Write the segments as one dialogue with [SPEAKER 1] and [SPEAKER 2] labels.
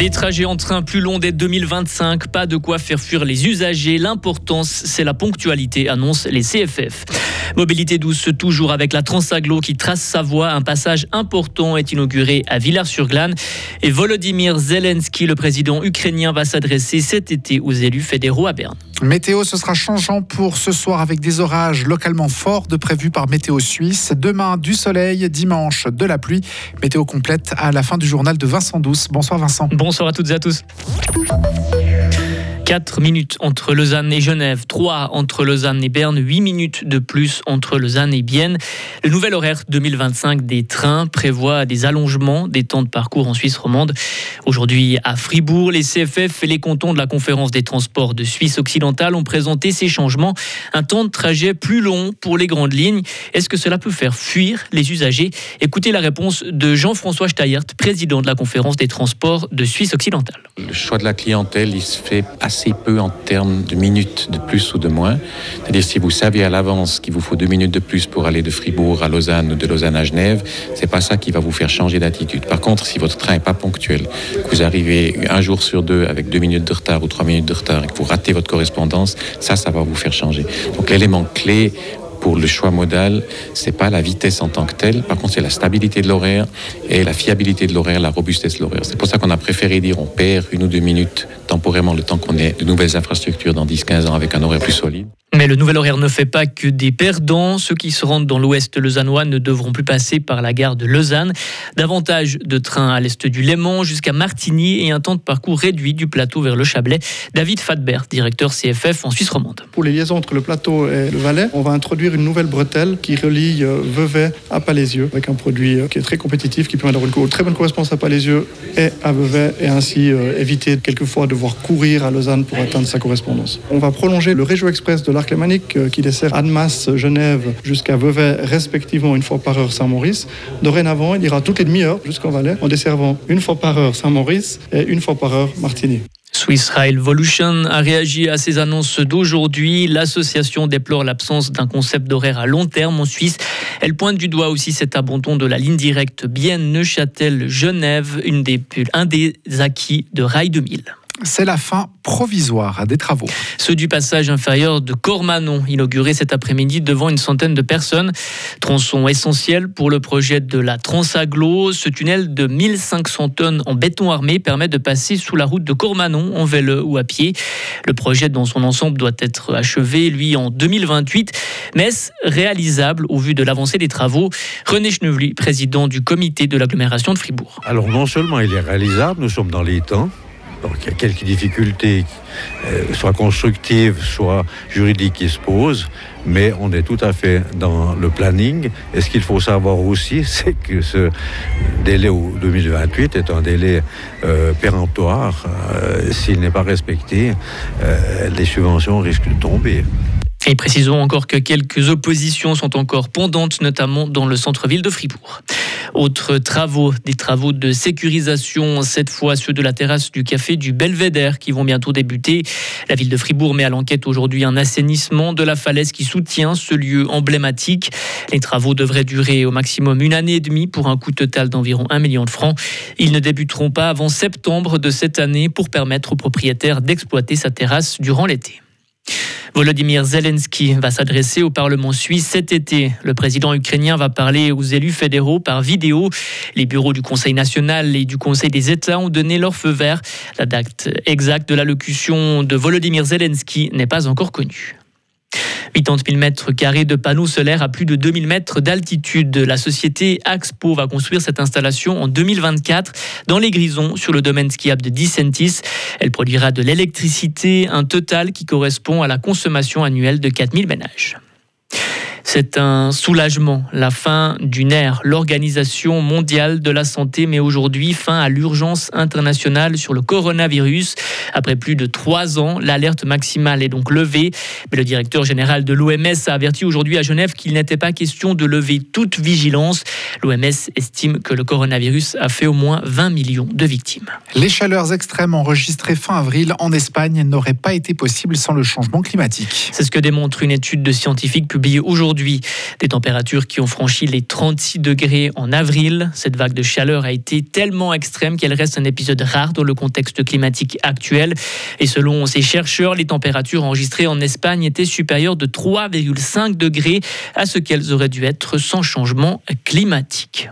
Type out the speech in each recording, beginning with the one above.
[SPEAKER 1] Des trajets en train plus longs dès 2025, pas de quoi faire fuir les usagers. L'importance, c'est la ponctualité, annoncent les CFF. Mobilité douce toujours avec la Transaglo qui trace sa voie. Un passage important est inauguré à Villars-sur-Glane. Et Volodymyr Zelensky, le président ukrainien, va s'adresser cet été aux élus fédéraux à Berne.
[SPEAKER 2] Météo, ce sera changeant pour ce soir avec des orages localement forts de prévus par Météo Suisse. Demain, du soleil, dimanche, de la pluie. Météo complète à la fin du journal de Vincent Douce. Bonsoir Vincent.
[SPEAKER 1] Bonsoir à toutes et à tous. 4 minutes entre Lausanne et Genève, 3 entre Lausanne et Berne, 8 minutes de plus entre Lausanne et Bienne. Le nouvel horaire 2025 des trains prévoit des allongements des temps de parcours en Suisse romande. Aujourd'hui à Fribourg, les CFF et les cantons de la conférence des transports de Suisse occidentale ont présenté ces changements. Un temps de trajet plus long pour les grandes lignes. Est-ce que cela peut faire fuir les usagers? Écoutez la réponse de Jean-François Steyert, président de la conférence des transports de Suisse occidentale.
[SPEAKER 3] Le choix de la clientèle, il se fait assez assez peu en termes de minutes de plus ou de moins. C'est-à-dire si vous saviez à l'avance qu'il vous faut deux minutes de plus pour aller de Fribourg à Lausanne ou de Lausanne à Genève, c'est pas ça qui va vous faire changer d'attitude. Par contre, si votre train est pas ponctuel, que vous arrivez un jour sur deux avec deux minutes de retard ou trois minutes de retard et que vous ratez votre correspondance, ça, ça va vous faire changer. Donc l'élément clé pour le choix modal, c'est pas la vitesse en tant que telle, par contre c'est la stabilité de l'horaire et la fiabilité de l'horaire, la robustesse de l'horaire. C'est pour ça qu'on a préféré dire on perd une ou deux minutes temporairement le temps qu'on ait de nouvelles infrastructures dans 10-15 ans avec un horaire plus solide.
[SPEAKER 1] Mais le nouvel horaire ne fait pas que des perdants. Ceux qui se rendent dans l'ouest lausannois ne devront plus passer par la gare de Lausanne. Davantage de trains à l'est du Léman jusqu'à Martigny et un temps de parcours réduit du plateau vers le Chablais. David Fadbert, directeur CFF en Suisse romande.
[SPEAKER 4] Pour les liaisons entre le plateau et le Valais, on va introduire une nouvelle bretelle qui relie euh, Vevey à Palaisieux avec un produit euh, qui est très compétitif qui permet d'avoir une très bonne correspondance à Palaisieux et à Vevey et ainsi euh, éviter quelquefois de devoir courir à Lausanne pour atteindre sa correspondance. On va prolonger le Région Express de l'arc lémanique qui dessert Annemasse, Genève jusqu'à Vevey respectivement une fois par heure Saint-Maurice. Dorénavant, il ira toutes les demi-heures jusqu'en Valais en desservant une fois par heure Saint-Maurice et une fois par heure Martigny.
[SPEAKER 1] Swiss Rail Evolution a réagi à ces annonces d'aujourd'hui. L'association déplore l'absence d'un concept d'horaire à long terme en Suisse. Elle pointe du doigt aussi cet abandon de la ligne directe Bienne-Neuchâtel-Genève, un des acquis de Rail 2000
[SPEAKER 2] c'est la fin provisoire des travaux.
[SPEAKER 1] Ceux du passage inférieur de Cormanon, inauguré cet après-midi devant une centaine de personnes. Tronçon essentiel pour le projet de la Transaglo. Ce tunnel de 1500 tonnes en béton armé permet de passer sous la route de Cormanon en vélo ou à pied. Le projet dans son ensemble doit être achevé, lui, en 2028. Mais est-ce réalisable au vu de l'avancée des travaux? René Chenevely, président du comité de l'agglomération de Fribourg.
[SPEAKER 5] Alors non seulement il est réalisable, nous sommes dans les temps. Donc il y a quelques difficultés, euh, soit constructives, soit juridiques qui se posent, mais on est tout à fait dans le planning. Et ce qu'il faut savoir aussi, c'est que ce délai 2028 est un délai euh, péremptoire. Euh, s'il n'est pas respecté, les subventions risquent de tomber.
[SPEAKER 1] Et précisons encore que quelques oppositions sont encore pendantes, notamment dans le centre-ville de Fribourg. Autres travaux, des travaux de sécurisation, cette fois ceux de la terrasse du café du Belvédère qui vont bientôt débuter. La ville de Fribourg met à l'enquête aujourd'hui un assainissement de la falaise qui soutient ce lieu emblématique. Les travaux devraient durer au maximum une année et demie pour un coût total d'environ 1 million de francs. Ils ne débuteront pas avant septembre de cette année pour permettre aux propriétaires d'exploiter sa terrasse durant l'été. Volodymyr Zelensky va s'adresser au Parlement suisse cet été. Le président ukrainien va parler aux élus fédéraux par vidéo. Les bureaux du Conseil national et du Conseil des États ont donné leur feu vert. La date exacte de l'allocution de Volodymyr Zelensky n'est pas encore connue. 80 000 mètres carrés de panneaux solaires à plus de 2000 mètres d'altitude. La société Axpo va construire cette installation en 2024 dans les Grisons sur le domaine skiable de Dicentis. Elle produira de l'électricité, un total qui correspond à la consommation annuelle de 4000 ménages. C'est un soulagement, la fin d'une ère. L'Organisation mondiale de la santé met aujourd'hui fin à l'urgence internationale sur le coronavirus. Après plus de trois ans, l'alerte maximale est donc levée. Mais le directeur général de l'OMS a averti aujourd'hui à Genève qu'il n'était pas question de lever toute vigilance. L'OMS estime que le coronavirus a fait au moins 20 millions de victimes.
[SPEAKER 2] Les chaleurs extrêmes enregistrées fin avril en Espagne n'auraient pas été possibles sans le changement climatique.
[SPEAKER 1] C'est ce que démontre une étude de scientifiques publiée aujourd'hui Des températures qui ont franchi les 36 degrés en avril. Cette vague de chaleur a été tellement extrême qu'elle reste un épisode rare dans le contexte climatique actuel. Et selon ces chercheurs, les températures enregistrées en Espagne étaient supérieures de 3,5 degrés à ce qu'elles auraient dû être sans changement climatique.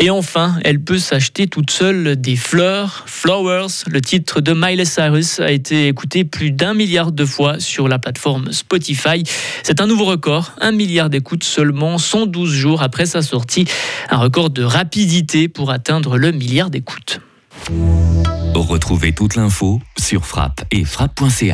[SPEAKER 1] Et enfin, elle peut s'acheter toute seule des fleurs. Flowers, le titre de Miley Cyrus, a été écouté plus d'un milliard de fois sur la plateforme Spotify. C'est un nouveau record, un milliard d'écoutes seulement 112 jours après sa sortie. Un record de rapidité pour atteindre le milliard d'écoutes.
[SPEAKER 6] Retrouvez toute l'info sur frappe et frappe.ca.